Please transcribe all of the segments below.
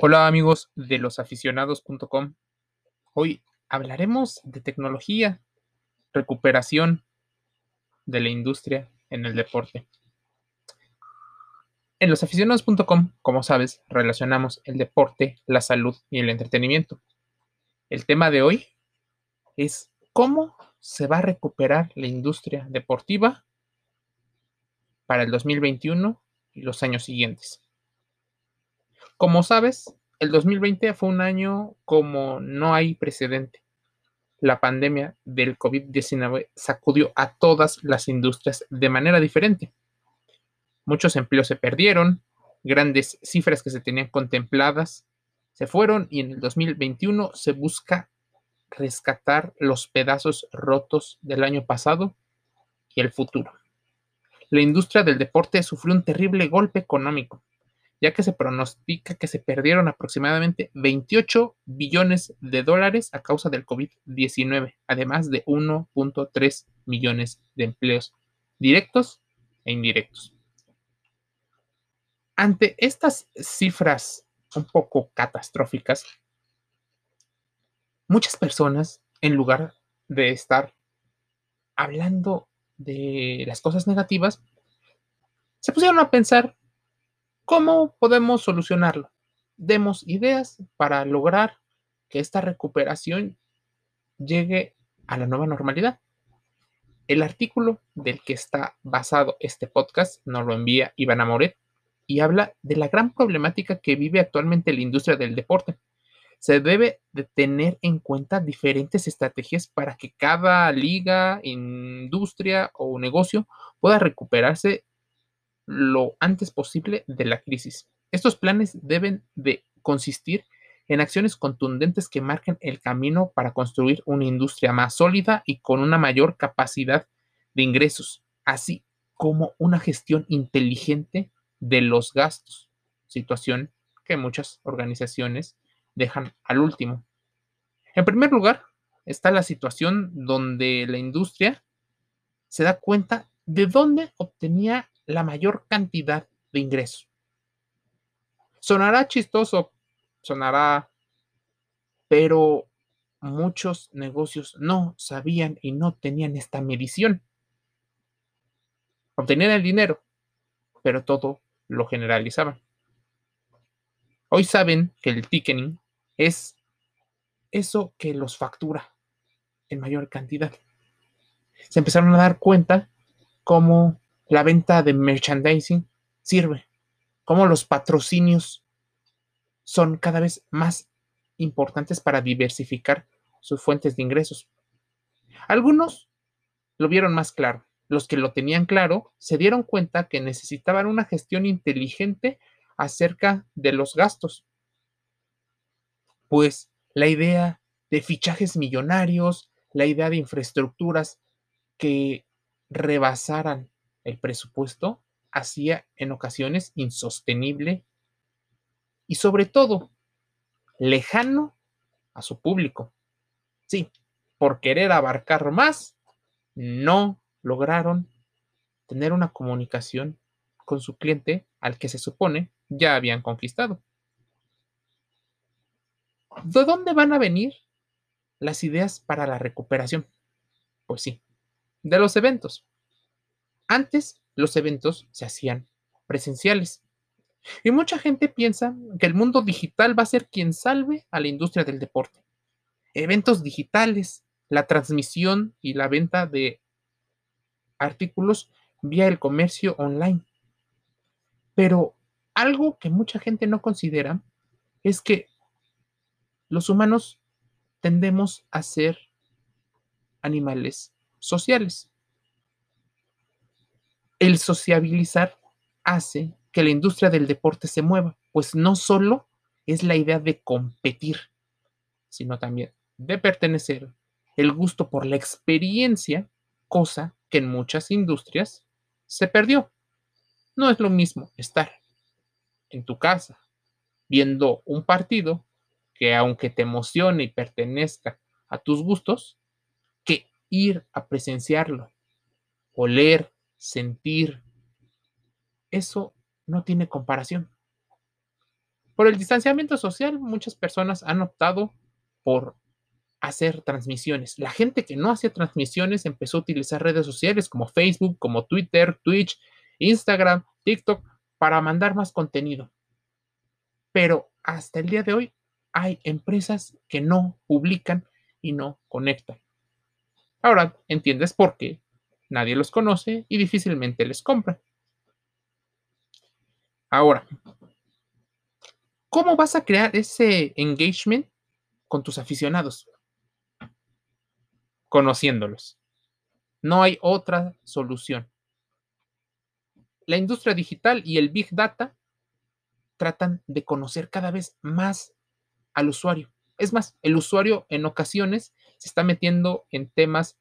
Hola amigos de losaficionados.com. Hoy hablaremos de tecnología, recuperación de la industria en el deporte. En losaficionados.com, como sabes, relacionamos el deporte, la salud y el entretenimiento. El tema de hoy es cómo se va a recuperar la industria deportiva para el 2021 y los años siguientes. Como sabes, el 2020 fue un año como no hay precedente. La pandemia del COVID-19 sacudió a todas las industrias de manera diferente. Muchos empleos se perdieron, grandes cifras que se tenían contempladas se fueron y en el 2021 se busca rescatar los pedazos rotos del año pasado y el futuro. La industria del deporte sufrió un terrible golpe económico ya que se pronostica que se perdieron aproximadamente 28 billones de dólares a causa del COVID-19, además de 1.3 millones de empleos directos e indirectos. Ante estas cifras un poco catastróficas, muchas personas, en lugar de estar hablando de las cosas negativas, se pusieron a pensar ¿Cómo podemos solucionarlo? Demos ideas para lograr que esta recuperación llegue a la nueva normalidad. El artículo del que está basado este podcast nos lo envía Iván Amoret y habla de la gran problemática que vive actualmente la industria del deporte. Se debe de tener en cuenta diferentes estrategias para que cada liga, industria o negocio pueda recuperarse lo antes posible de la crisis. Estos planes deben de consistir en acciones contundentes que marquen el camino para construir una industria más sólida y con una mayor capacidad de ingresos, así como una gestión inteligente de los gastos, situación que muchas organizaciones dejan al último. En primer lugar, está la situación donde la industria se da cuenta de dónde obtenía la mayor cantidad de ingresos. Sonará chistoso, sonará, pero muchos negocios no sabían y no tenían esta medición. Obtenían el dinero, pero todo lo generalizaban. Hoy saben que el ticketing es eso que los factura en mayor cantidad. Se empezaron a dar cuenta cómo la venta de merchandising sirve, cómo los patrocinios son cada vez más importantes para diversificar sus fuentes de ingresos. Algunos lo vieron más claro. Los que lo tenían claro se dieron cuenta que necesitaban una gestión inteligente acerca de los gastos. Pues la idea de fichajes millonarios, la idea de infraestructuras que rebasaran el presupuesto hacía en ocasiones insostenible y sobre todo lejano a su público. Sí, por querer abarcar más, no lograron tener una comunicación con su cliente al que se supone ya habían conquistado. ¿De dónde van a venir las ideas para la recuperación? Pues sí, de los eventos. Antes los eventos se hacían presenciales. Y mucha gente piensa que el mundo digital va a ser quien salve a la industria del deporte. Eventos digitales, la transmisión y la venta de artículos vía el comercio online. Pero algo que mucha gente no considera es que los humanos tendemos a ser animales sociales el sociabilizar hace que la industria del deporte se mueva, pues no solo es la idea de competir, sino también de pertenecer, el gusto por la experiencia, cosa que en muchas industrias se perdió. No es lo mismo estar en tu casa viendo un partido que aunque te emocione y pertenezca a tus gustos, que ir a presenciarlo, oler, sentir, eso no tiene comparación. Por el distanciamiento social, muchas personas han optado por hacer transmisiones. La gente que no hacía transmisiones empezó a utilizar redes sociales como Facebook, como Twitter, Twitch, Instagram, TikTok para mandar más contenido. Pero hasta el día de hoy hay empresas que no publican y no conectan. Ahora entiendes por qué nadie los conoce y difícilmente les compra. Ahora, ¿cómo vas a crear ese engagement con tus aficionados? Conociéndolos. No hay otra solución. La industria digital y el Big Data tratan de conocer cada vez más al usuario. Es más, el usuario en ocasiones se está metiendo en temas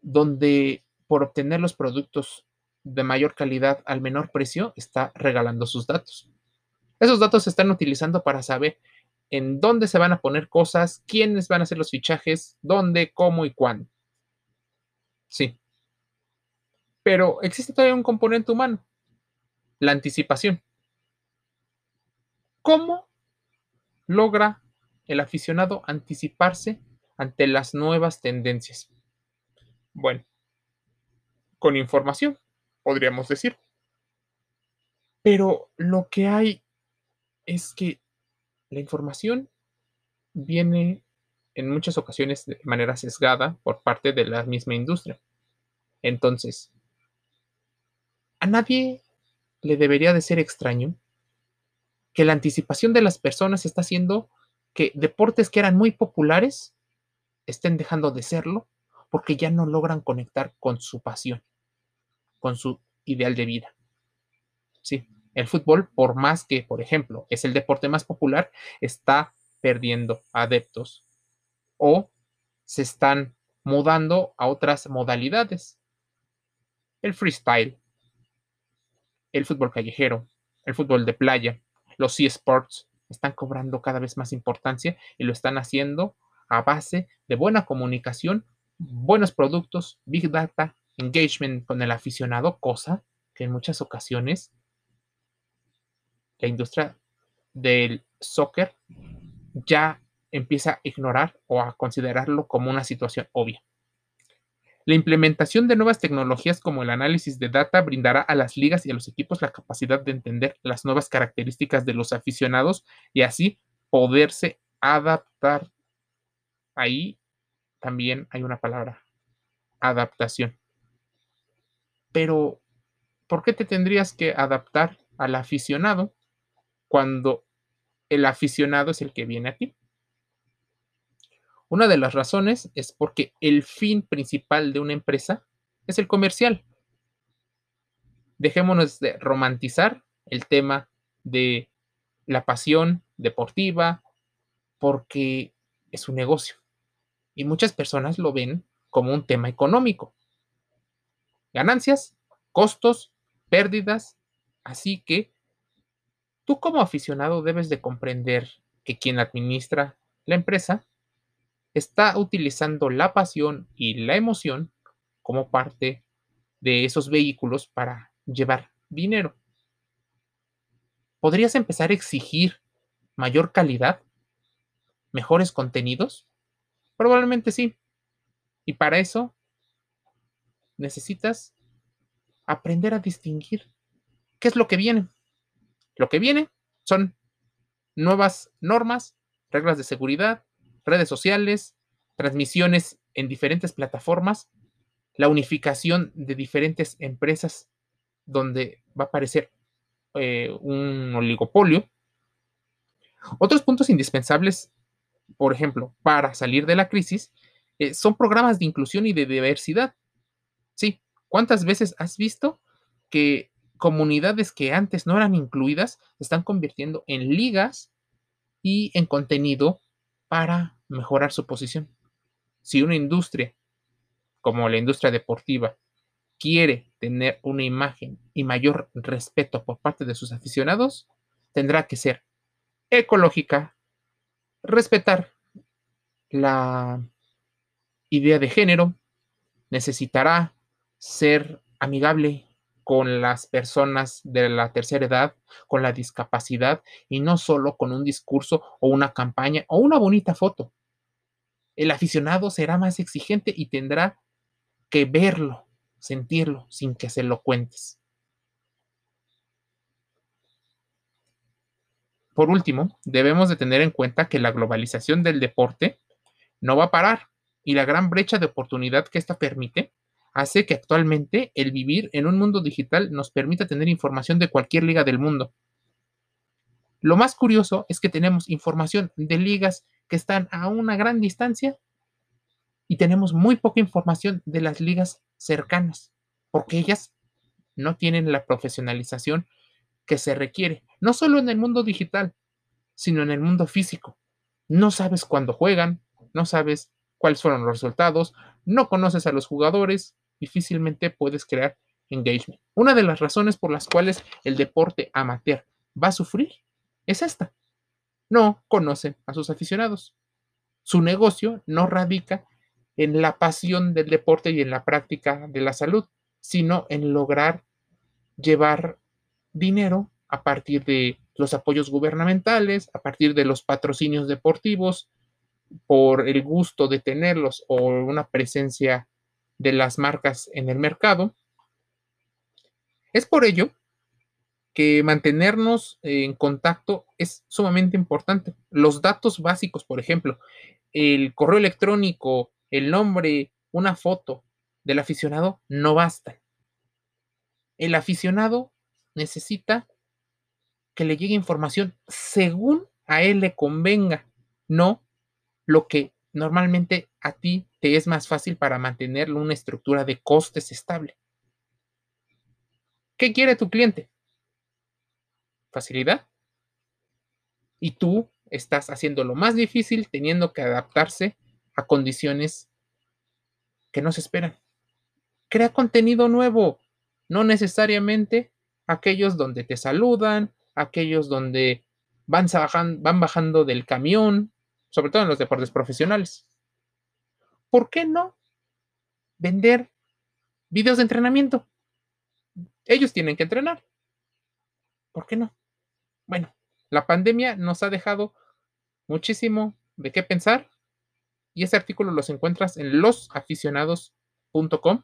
donde por obtener los productos de mayor calidad al menor precio, está regalando sus datos. Esos datos se están utilizando para saber en dónde se van a poner cosas, quiénes van a hacer los fichajes, dónde, cómo y cuándo. Sí. Pero existe todavía un componente humano, la anticipación. ¿Cómo logra el aficionado anticiparse ante las nuevas tendencias? Bueno, con información, podríamos decir. Pero lo que hay es que la información viene en muchas ocasiones de manera sesgada por parte de la misma industria. Entonces, a nadie le debería de ser extraño que la anticipación de las personas está haciendo que deportes que eran muy populares estén dejando de serlo porque ya no logran conectar con su pasión con su ideal de vida. Sí, el fútbol, por más que, por ejemplo, es el deporte más popular, está perdiendo adeptos o se están mudando a otras modalidades. El freestyle, el fútbol callejero, el fútbol de playa, los eSports están cobrando cada vez más importancia y lo están haciendo a base de buena comunicación, buenos productos, big data engagement con el aficionado, cosa que en muchas ocasiones la industria del soccer ya empieza a ignorar o a considerarlo como una situación obvia. La implementación de nuevas tecnologías como el análisis de data brindará a las ligas y a los equipos la capacidad de entender las nuevas características de los aficionados y así poderse adaptar. Ahí también hay una palabra, adaptación. Pero, ¿por qué te tendrías que adaptar al aficionado cuando el aficionado es el que viene a ti? Una de las razones es porque el fin principal de una empresa es el comercial. Dejémonos de romantizar el tema de la pasión deportiva porque es un negocio. Y muchas personas lo ven como un tema económico ganancias, costos, pérdidas. Así que tú como aficionado debes de comprender que quien administra la empresa está utilizando la pasión y la emoción como parte de esos vehículos para llevar dinero. ¿Podrías empezar a exigir mayor calidad? ¿Mejores contenidos? Probablemente sí. Y para eso necesitas aprender a distinguir qué es lo que viene. Lo que viene son nuevas normas, reglas de seguridad, redes sociales, transmisiones en diferentes plataformas, la unificación de diferentes empresas donde va a aparecer eh, un oligopolio. Otros puntos indispensables, por ejemplo, para salir de la crisis, eh, son programas de inclusión y de diversidad. Sí, ¿cuántas veces has visto que comunidades que antes no eran incluidas se están convirtiendo en ligas y en contenido para mejorar su posición? Si una industria como la industria deportiva quiere tener una imagen y mayor respeto por parte de sus aficionados, tendrá que ser ecológica, respetar la idea de género, necesitará ser amigable con las personas de la tercera edad, con la discapacidad y no solo con un discurso o una campaña o una bonita foto. El aficionado será más exigente y tendrá que verlo, sentirlo, sin que se lo cuentes. Por último, debemos de tener en cuenta que la globalización del deporte no va a parar y la gran brecha de oportunidad que esta permite hace que actualmente el vivir en un mundo digital nos permita tener información de cualquier liga del mundo. Lo más curioso es que tenemos información de ligas que están a una gran distancia y tenemos muy poca información de las ligas cercanas, porque ellas no tienen la profesionalización que se requiere, no solo en el mundo digital, sino en el mundo físico. No sabes cuándo juegan, no sabes cuáles fueron los resultados, no conoces a los jugadores, difícilmente puedes crear engagement. Una de las razones por las cuales el deporte amateur va a sufrir es esta. No conocen a sus aficionados. Su negocio no radica en la pasión del deporte y en la práctica de la salud, sino en lograr llevar dinero a partir de los apoyos gubernamentales, a partir de los patrocinios deportivos, por el gusto de tenerlos o una presencia de las marcas en el mercado. Es por ello que mantenernos en contacto es sumamente importante. Los datos básicos, por ejemplo, el correo electrónico, el nombre, una foto del aficionado no bastan. El aficionado necesita que le llegue información según a él le convenga, no lo que normalmente a ti es más fácil para mantener una estructura de costes estable. ¿Qué quiere tu cliente? Facilidad. Y tú estás haciendo lo más difícil teniendo que adaptarse a condiciones que no se esperan. Crea contenido nuevo, no necesariamente aquellos donde te saludan, aquellos donde van bajando del camión, sobre todo en los deportes profesionales. ¿Por qué no vender videos de entrenamiento? Ellos tienen que entrenar. ¿Por qué no? Bueno, la pandemia nos ha dejado muchísimo de qué pensar y ese artículo los encuentras en losaficionados.com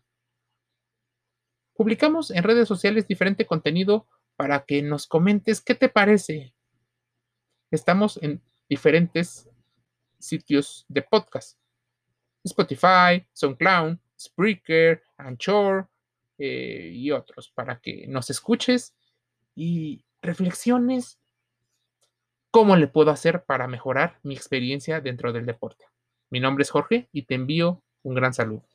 Publicamos en redes sociales diferente contenido para que nos comentes qué te parece. Estamos en diferentes sitios de podcast. Spotify, SoundCloud, Spreaker, Anchor eh, y otros para que nos escuches y reflexiones cómo le puedo hacer para mejorar mi experiencia dentro del deporte. Mi nombre es Jorge y te envío un gran saludo.